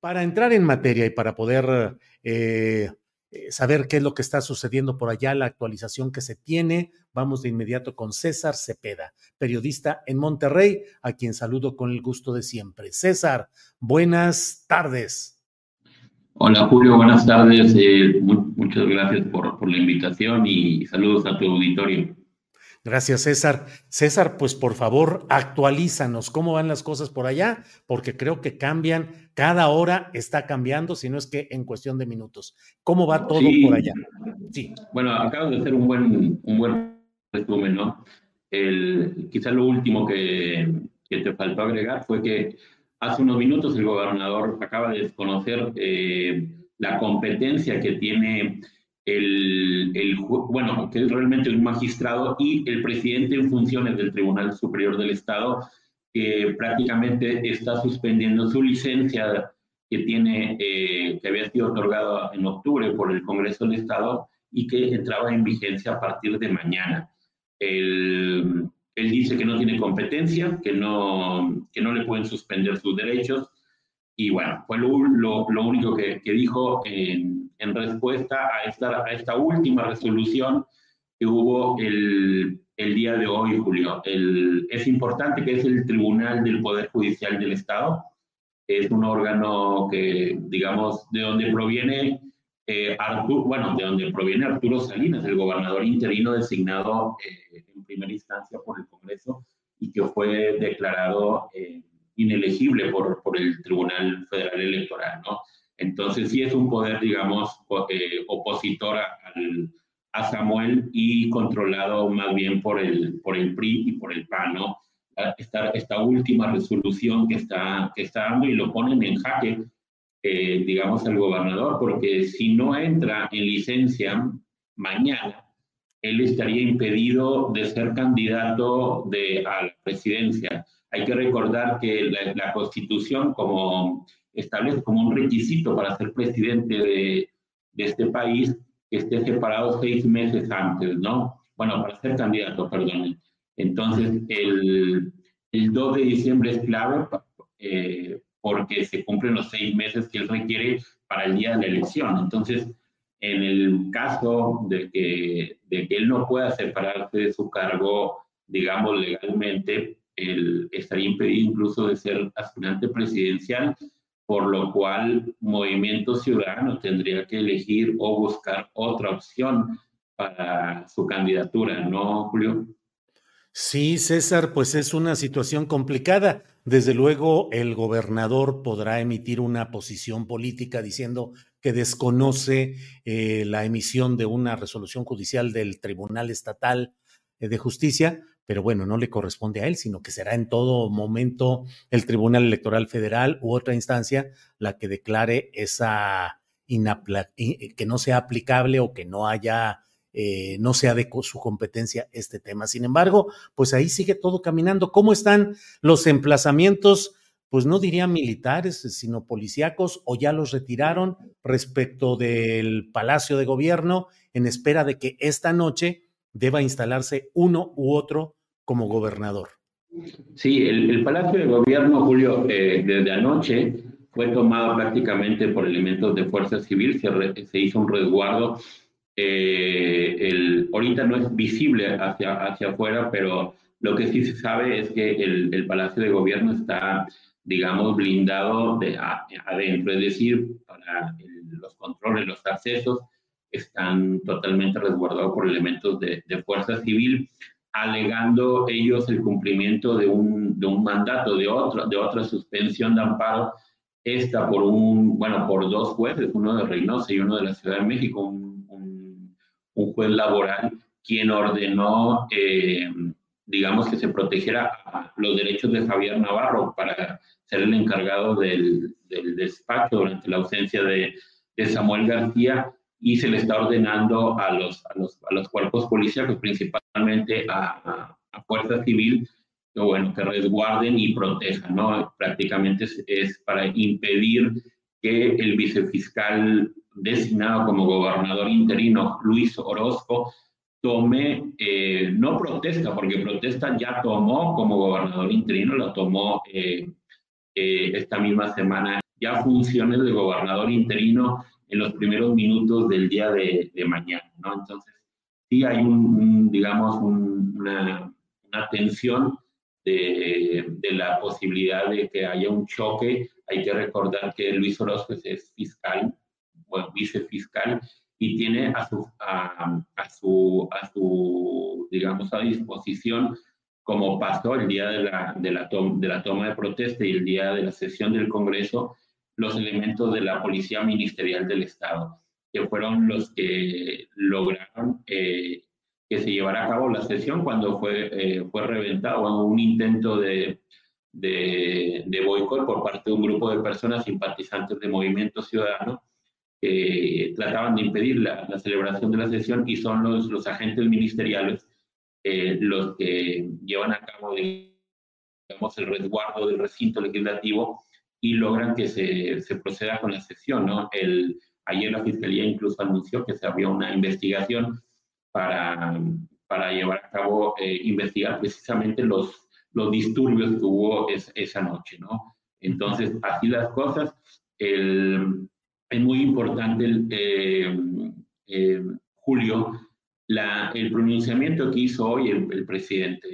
Para entrar en materia y para poder eh, eh, saber qué es lo que está sucediendo por allá, la actualización que se tiene, vamos de inmediato con César Cepeda, periodista en Monterrey, a quien saludo con el gusto de siempre. César, buenas tardes. Hola Julio, buenas tardes. Eh, mu- muchas gracias por la invitación y saludos a tu auditorio. Gracias, César. César, pues por favor, actualízanos cómo van las cosas por allá, porque creo que cambian, cada hora está cambiando, si no es que en cuestión de minutos. ¿Cómo va todo Sí. por allá? Sí. Bueno, acabas de hacer un buen, un buen resumen, ¿no? El, quizá lo último que, que te faltó agregar fue que hace unos minutos el gobernador acaba de desconocer eh, la competencia que tiene el, el bueno, que es realmente un magistrado y el presidente en funciones del Tribunal Superior del Estado, que prácticamente está suspendiendo su licencia que tiene, eh, que había sido otorgada en octubre por el Congreso del Estado y que entraba en vigencia a partir de mañana. Él, él dice que no tiene competencia, que no, que no le pueden suspender sus derechos y bueno, fue lo, lo, lo único que, que dijo en, en respuesta a esta, a esta última resolución que hubo el, el día de hoy, Julio. El, es importante que es el Tribunal del Poder Judicial del Estado. Es un órgano que, digamos, de donde proviene eh, Arturo, bueno, de donde proviene Arturo Salinas, el gobernador interino designado eh, en primera instancia por el Congreso y que fue declarado eh, inelegible por, por el Tribunal Federal Electoral, ¿no? Entonces sí es un poder, digamos, eh, opositor a, a Samuel y controlado más bien por el, por el PRI y por el PAN, ¿no? Esta, esta última resolución que está, que está dando y lo ponen en jaque, eh, digamos, al gobernador, porque si no entra en licencia mañana, él estaría impedido de ser candidato de, a la presidencia. Hay que recordar que la, la Constitución como establece como un requisito para ser presidente de, de este país que esté separado seis meses antes, ¿no? Bueno, para ser candidato, perdón. Entonces, el, el 2 de diciembre es clave eh, porque se cumplen los seis meses que él requiere para el día de la elección. Entonces, en el caso de que, de que él no pueda separarse de su cargo, digamos, legalmente, él estaría impedido incluso de ser aspirante presidencial, por lo cual Movimiento Ciudadano tendría que elegir o buscar otra opción para su candidatura, ¿no, Julio? Sí, César, pues es una situación complicada. Desde luego, el gobernador podrá emitir una posición política diciendo que desconoce eh, la emisión de una resolución judicial del Tribunal Estatal eh, de Justicia, pero bueno, no le corresponde a él, sino que será en todo momento el Tribunal Electoral Federal u otra instancia la que declare esa que no sea aplicable o que no haya, eh, no sea de su competencia este tema. Sin embargo, pues ahí sigue todo caminando. ¿Cómo están los emplazamientos? Pues no diría militares, sino policíacos, o ya los retiraron respecto del Palacio de Gobierno en espera de que esta noche deba instalarse uno u otro como gobernador. Sí, el, Palacio de Gobierno, Julio, eh, desde anoche fue tomado prácticamente por elementos de fuerza civil, se, se hizo un resguardo. Eh, el, ahorita no es visible hacia, hacia afuera, pero lo que sí se sabe es que el, el Palacio de Gobierno está, digamos, blindado de adentro, es decir, para los controles, los accesos están totalmente resguardados por elementos de, de fuerza civil alegando ellos el cumplimiento de un, de un mandato, de, otro, de otra suspensión de amparo, esta por un, bueno, por dos jueces, uno de Reynosa y uno de la Ciudad de México, un, un, juez laboral, quien ordenó, eh, digamos, que se protegiera los derechos de Javier Navarro para ser el encargado del, del despacho durante la ausencia de, de Samuel García y se le está ordenando a los, a los, a los cuerpos policiales, principalmente a, a, Fuerza Civil, que, bueno, que resguarden y protejan, ¿no? Prácticamente es, para impedir que el vicefiscal designado como gobernador interino, Luis Orozco, tome, eh, no protesta, porque protesta ya tomó como gobernador interino, lo tomó eh, eh, esta misma semana, ya funciones de gobernador interino en los primeros minutos del día de, mañana, ¿no? Entonces, sí hay un, digamos, una, una, tensión de, de, la posibilidad de que haya un choque. Hay que recordar que Luis Orozco es fiscal, bueno, vicefiscal, y tiene a su, a, a, su, a su, digamos, a disposición, como pasó el día de la, de la, de la toma de protesta y el día de la sesión del Congreso, los elementos de la Policía Ministerial del Estado, que fueron los que lograron eh, que se llevara a cabo la sesión cuando fue, eh, fue reventado un intento de, de, de, boicot por parte de un grupo de personas simpatizantes de Movimiento Ciudadano que trataban de impedir la, la, celebración de la sesión y son los, los agentes ministeriales eh, los que llevan a cabo digamos, el resguardo del recinto legislativo y logran que se, se proceda con la sesión. ¿no? El, ayer la Fiscalía incluso anunció que se había una investigación para, para llevar a cabo, eh, investigar precisamente los, los disturbios que hubo esa noche. ¿no? Entonces, así las cosas. El, es muy importante, el, eh, eh, Julio, la, el pronunciamiento que hizo hoy el, el presidente.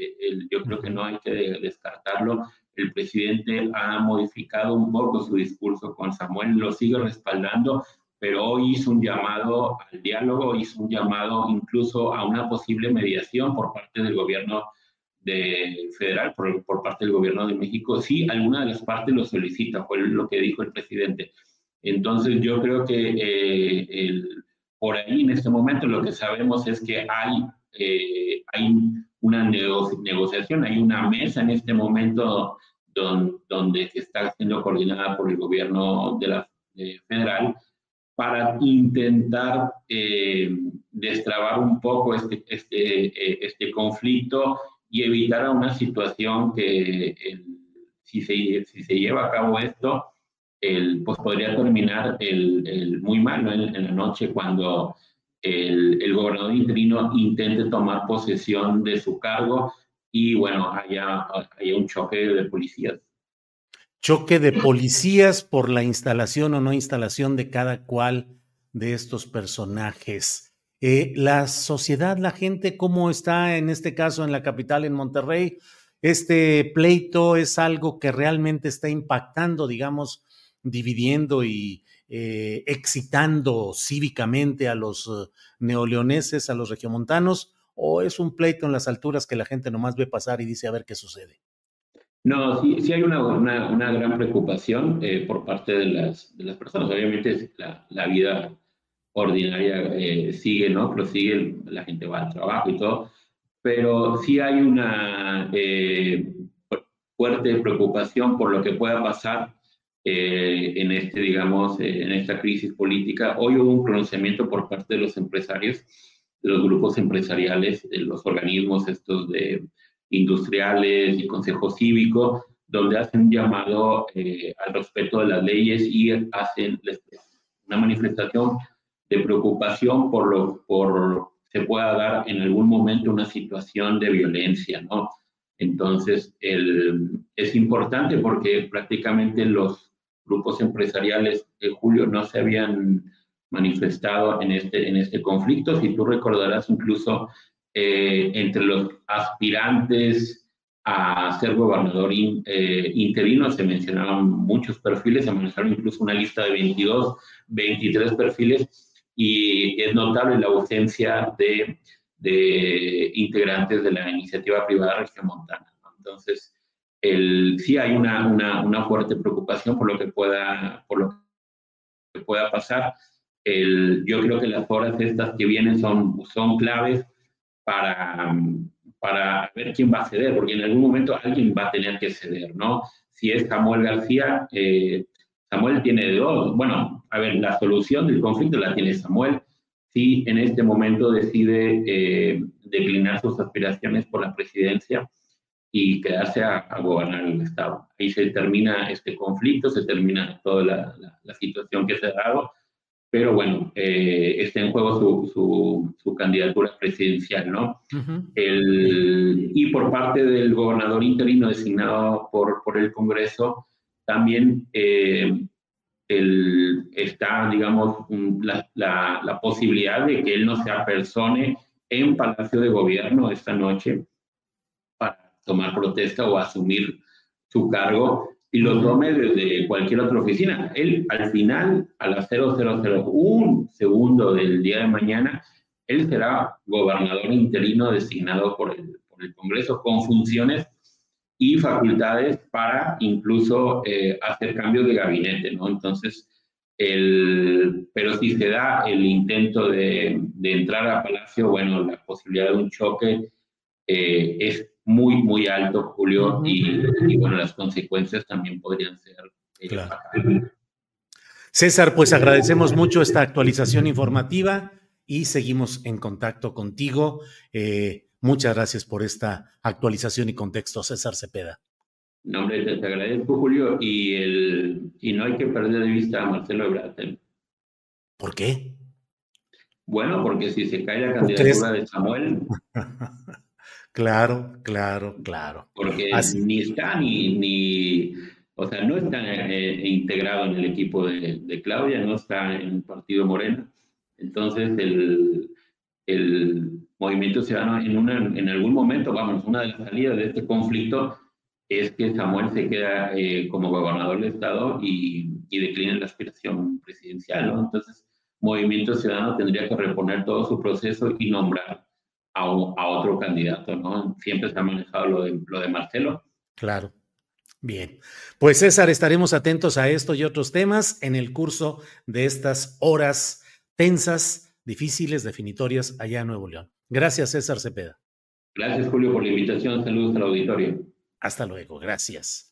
yo creo que no hay que descartarlo el presidente ha modificado un poco su discurso con Samuel, lo sigue respaldando, pero hoy hizo un llamado al diálogo, hizo un llamado incluso a una posible mediación por parte del gobierno de federal, por, por parte del gobierno de México. Sí, alguna de las partes lo solicita, fue lo que dijo el presidente. Entonces yo creo que eh, el, por ahí en este momento lo que sabemos es que hay, eh, hay una negociación, hay una mesa en este momento donde está siendo coordinada por el gobierno de la federal para intentar eh, destrabar un poco este, este, eh, este conflicto y evitar una situación que si, se, si se lleva a cabo esto, el, pues podría terminar el, el muy mal en, en, la noche cuando el, el, gobernador interino intente tomar posesión de su cargo y bueno, haya, haya un choque de policías. Choque de policías por la instalación o no instalación de cada cual de estos personajes. Eh, la sociedad, la gente, ¿cómo está en este caso en la capital, en Monterrey? este pleito es algo que realmente está impactando, digamos, dividiendo y eh, excitando cívicamente a los eh, neoleoneses, a los regiomontanos, o es un pleito en las alturas que la gente nomás ve pasar y dice a ver qué sucede? No, sí, sí hay una, una, gran preocupación eh, por parte de las, personas. Obviamente la, la vida ordinaria sigue, ¿no? Prosigue, la gente va al trabajo y todo, pero sí hay una fuerte preocupación por lo que pueda pasar eh, en este, digamos, eh, en esta crisis política. Hoy hubo un pronunciamiento por parte de los empresarios, de los grupos empresariales, de los organismos estos de industriales y consejo cívico, donde hacen un llamado eh, al respeto de las leyes y hacen una manifestación de preocupación por lo por se pueda dar en algún momento una situación de violencia, ¿no? Entonces, el, es importante porque prácticamente los grupos empresariales, en Julio, no se habían manifestado en este, en este conflicto. Si tú recordarás, incluso eh, entre los aspirantes a ser gobernador eh, interino se mencionaban muchos perfiles, se mencionaron incluso una lista de 22, 23 perfiles, y es notable la ausencia de, de integrantes de la iniciativa privada regiomontana. Entonces, el, sí hay una, una, una, fuerte preocupación por lo que pueda, por lo que pueda pasar. El, yo creo que las horas estas que vienen son, son claves para, para ver quién va a ceder, porque en algún momento alguien va a tener que ceder, ¿no? Si es Samuel García, eh, Samuel tiene dos. Bueno, a ver, la solución del conflicto la tiene Samuel. Si en este momento decide eh, declinar sus aspiraciones por la presidencia, y quedarse a, gobernar el Estado. Ahí se termina este conflicto, se termina toda la, la, situación que se ha dado, pero bueno, eh, está en juego su, su, su candidatura presidencial, ¿no? el, y por parte del gobernador interino designado por, por el Congreso, también eh, el, está, digamos, la, la, la posibilidad de que él no se apersone en Palacio de Gobierno esta noche tomar protesta o asumir su cargo y lo tome desde cualquier otra oficina. Él, al final, a las 0001 segundo del día de mañana, él será gobernador interino designado por el, por el Congreso con funciones y facultades para incluso eh, hacer cambios de gabinete, ¿no? Entonces, el, pero si se da el intento de, de entrar a Palacio, bueno, la posibilidad de un choque eh, es muy, muy alto, Julio, y, bueno, las consecuencias también podrían ser. Eh, César, pues agradecemos mucho esta actualización informativa y seguimos en contacto contigo. Eh, muchas gracias por esta actualización y contexto, César Cepeda. No, hombre, te, agradezco, Julio, y, el, y no hay que perder de vista a Marcelo Ebrard. ¿Por qué? Bueno, porque si se cae la candidatura de Samuel, Claro, claro, claro. Porque ni está ni, ni, o sea, no está eh, integrado en el equipo de, Claudia, no está en el partido Morena. Entonces, el, el movimiento ciudadano en, una, en algún momento, vamos, una de las salidas de este conflicto es que Samuel se queda eh, como gobernador del Estado y, y declina la aspiración presidencial, ¿no? Entonces, Movimiento Ciudadano tendría que reponer todo su proceso y nombrar a, otro candidato, ¿no? Siempre se ha manejado lo de, lo de Marcelo. Claro. Bien, pues César, estaremos atentos a esto y otros temas en el curso de estas horas tensas, difíciles, definitorias allá en Nuevo León. Gracias, César Cepeda. Gracias, Julio, por la invitación. Saludos al auditorio. Hasta luego, gracias.